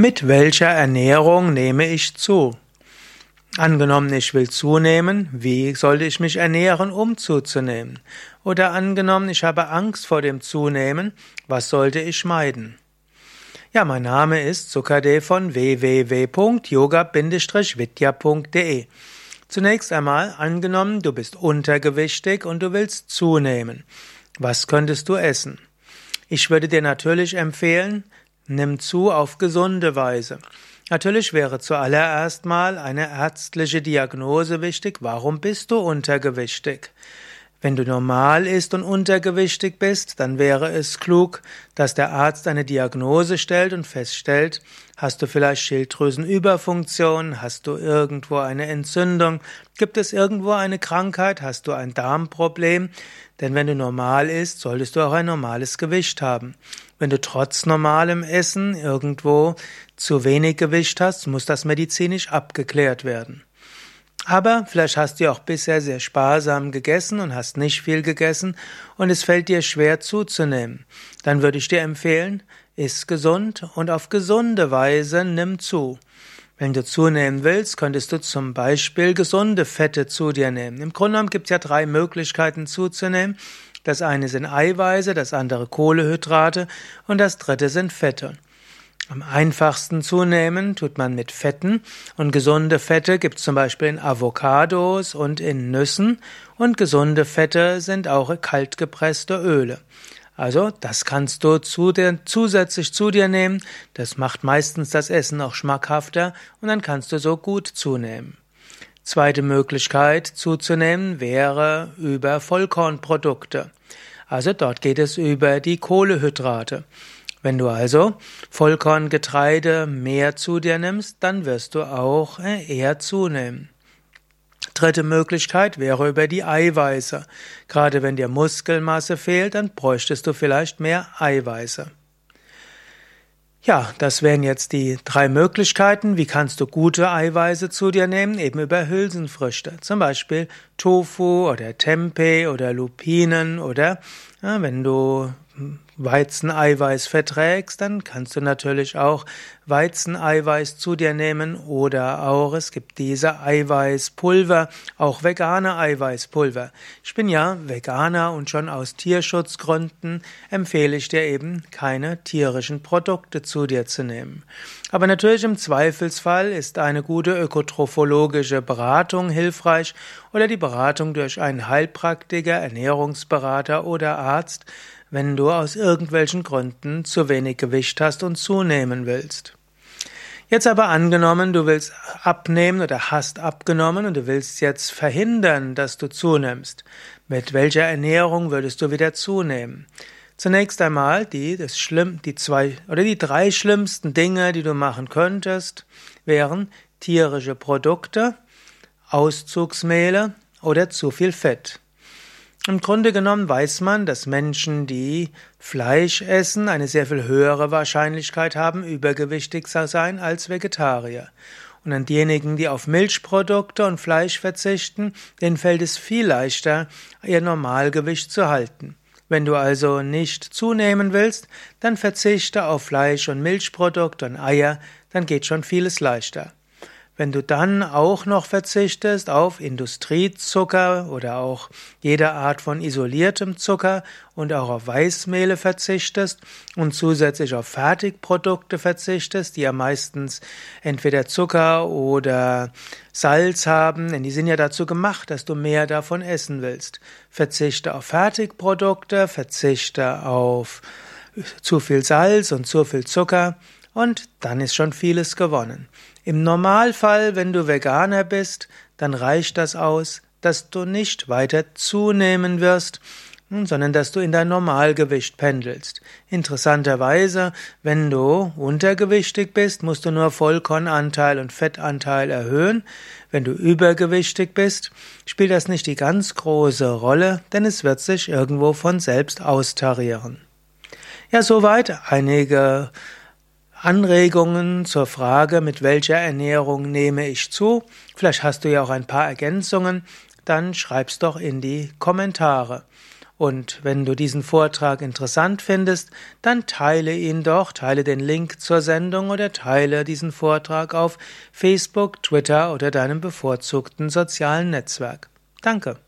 Mit welcher Ernährung nehme ich zu? Angenommen, ich will zunehmen, wie sollte ich mich ernähren, um zuzunehmen? Oder angenommen, ich habe Angst vor dem Zunehmen, was sollte ich meiden? Ja, mein Name ist Sukade von www.yoga-vidya.de. Zunächst einmal angenommen, du bist untergewichtig und du willst zunehmen. Was könntest du essen? Ich würde dir natürlich empfehlen, Nimm zu auf gesunde Weise. Natürlich wäre zuallererst mal eine ärztliche Diagnose wichtig. Warum bist du untergewichtig? Wenn du normal ist und untergewichtig bist, dann wäre es klug, dass der Arzt eine Diagnose stellt und feststellt, hast du vielleicht Schilddrüsenüberfunktion, hast du irgendwo eine Entzündung, gibt es irgendwo eine Krankheit, hast du ein Darmproblem, denn wenn du normal isst, solltest du auch ein normales Gewicht haben. Wenn du trotz normalem Essen irgendwo zu wenig Gewicht hast, muss das medizinisch abgeklärt werden. Aber vielleicht hast du auch bisher sehr sparsam gegessen und hast nicht viel gegessen und es fällt dir schwer zuzunehmen. Dann würde ich dir empfehlen, iss gesund und auf gesunde Weise nimm zu. Wenn du zunehmen willst, könntest du zum Beispiel gesunde Fette zu dir nehmen. Im Grunde genommen gibt es ja drei Möglichkeiten zuzunehmen. Das eine sind Eiweiße, das andere Kohlehydrate und das dritte sind Fette. Am einfachsten zunehmen tut man mit Fetten und gesunde Fette gibt es zum Beispiel in Avocados und in Nüssen und gesunde Fette sind auch kaltgepresste Öle. Also das kannst du zu dir, zusätzlich zu dir nehmen, das macht meistens das Essen auch schmackhafter und dann kannst du so gut zunehmen. Zweite Möglichkeit zuzunehmen wäre über Vollkornprodukte. Also dort geht es über die Kohlehydrate. Wenn du also Vollkorngetreide mehr zu dir nimmst, dann wirst du auch äh, eher zunehmen. Dritte Möglichkeit wäre über die Eiweiße. Gerade wenn dir Muskelmasse fehlt, dann bräuchtest du vielleicht mehr Eiweiße. Ja, das wären jetzt die drei Möglichkeiten. Wie kannst du gute Eiweiße zu dir nehmen? Eben über Hülsenfrüchte. Zum Beispiel Tofu oder Tempeh oder Lupinen oder ja, wenn du Weizeneiweiß verträgst, dann kannst du natürlich auch Weizeneiweiß zu dir nehmen oder auch es gibt diese Eiweißpulver, auch vegane Eiweißpulver. Ich bin ja Veganer und schon aus Tierschutzgründen empfehle ich dir eben keine tierischen Produkte zu dir zu nehmen. Aber natürlich im Zweifelsfall ist eine gute ökotrophologische Beratung hilfreich oder die Beratung durch einen Heilpraktiker, Ernährungsberater oder Arzt, wenn du aus irgendwelchen Gründen zu wenig Gewicht hast und zunehmen willst. Jetzt aber angenommen, du willst abnehmen oder hast abgenommen und du willst jetzt verhindern, dass du zunimmst. Mit welcher Ernährung würdest du wieder zunehmen? Zunächst einmal die, das schlimm, die zwei oder die drei schlimmsten Dinge, die du machen könntest, wären tierische Produkte, Auszugsmehle oder zu viel Fett. Im Grunde genommen weiß man, dass Menschen, die Fleisch essen, eine sehr viel höhere Wahrscheinlichkeit haben, übergewichtig zu sein als Vegetarier. Und an diejenigen, die auf Milchprodukte und Fleisch verzichten, denen fällt es viel leichter, ihr Normalgewicht zu halten. Wenn du also nicht zunehmen willst, dann verzichte auf Fleisch und Milchprodukte und Eier, dann geht schon vieles leichter. Wenn du dann auch noch verzichtest auf Industriezucker oder auch jede Art von isoliertem Zucker und auch auf Weißmehle verzichtest und zusätzlich auf Fertigprodukte verzichtest, die ja meistens entweder Zucker oder Salz haben, denn die sind ja dazu gemacht, dass du mehr davon essen willst. Verzichte auf Fertigprodukte, verzichte auf zu viel Salz und zu viel Zucker und dann ist schon vieles gewonnen. Im Normalfall, wenn du Veganer bist, dann reicht das aus, dass du nicht weiter zunehmen wirst, hm, sondern dass du in dein Normalgewicht pendelst. Interessanterweise, wenn du untergewichtig bist, musst du nur Vollkornanteil und Fettanteil erhöhen. Wenn du übergewichtig bist, spielt das nicht die ganz große Rolle, denn es wird sich irgendwo von selbst austarieren. Ja, soweit einige Anregungen zur Frage, mit welcher Ernährung nehme ich zu. Vielleicht hast du ja auch ein paar Ergänzungen, dann schreib's doch in die Kommentare. Und wenn du diesen Vortrag interessant findest, dann teile ihn doch, teile den Link zur Sendung oder teile diesen Vortrag auf Facebook, Twitter oder deinem bevorzugten sozialen Netzwerk. Danke.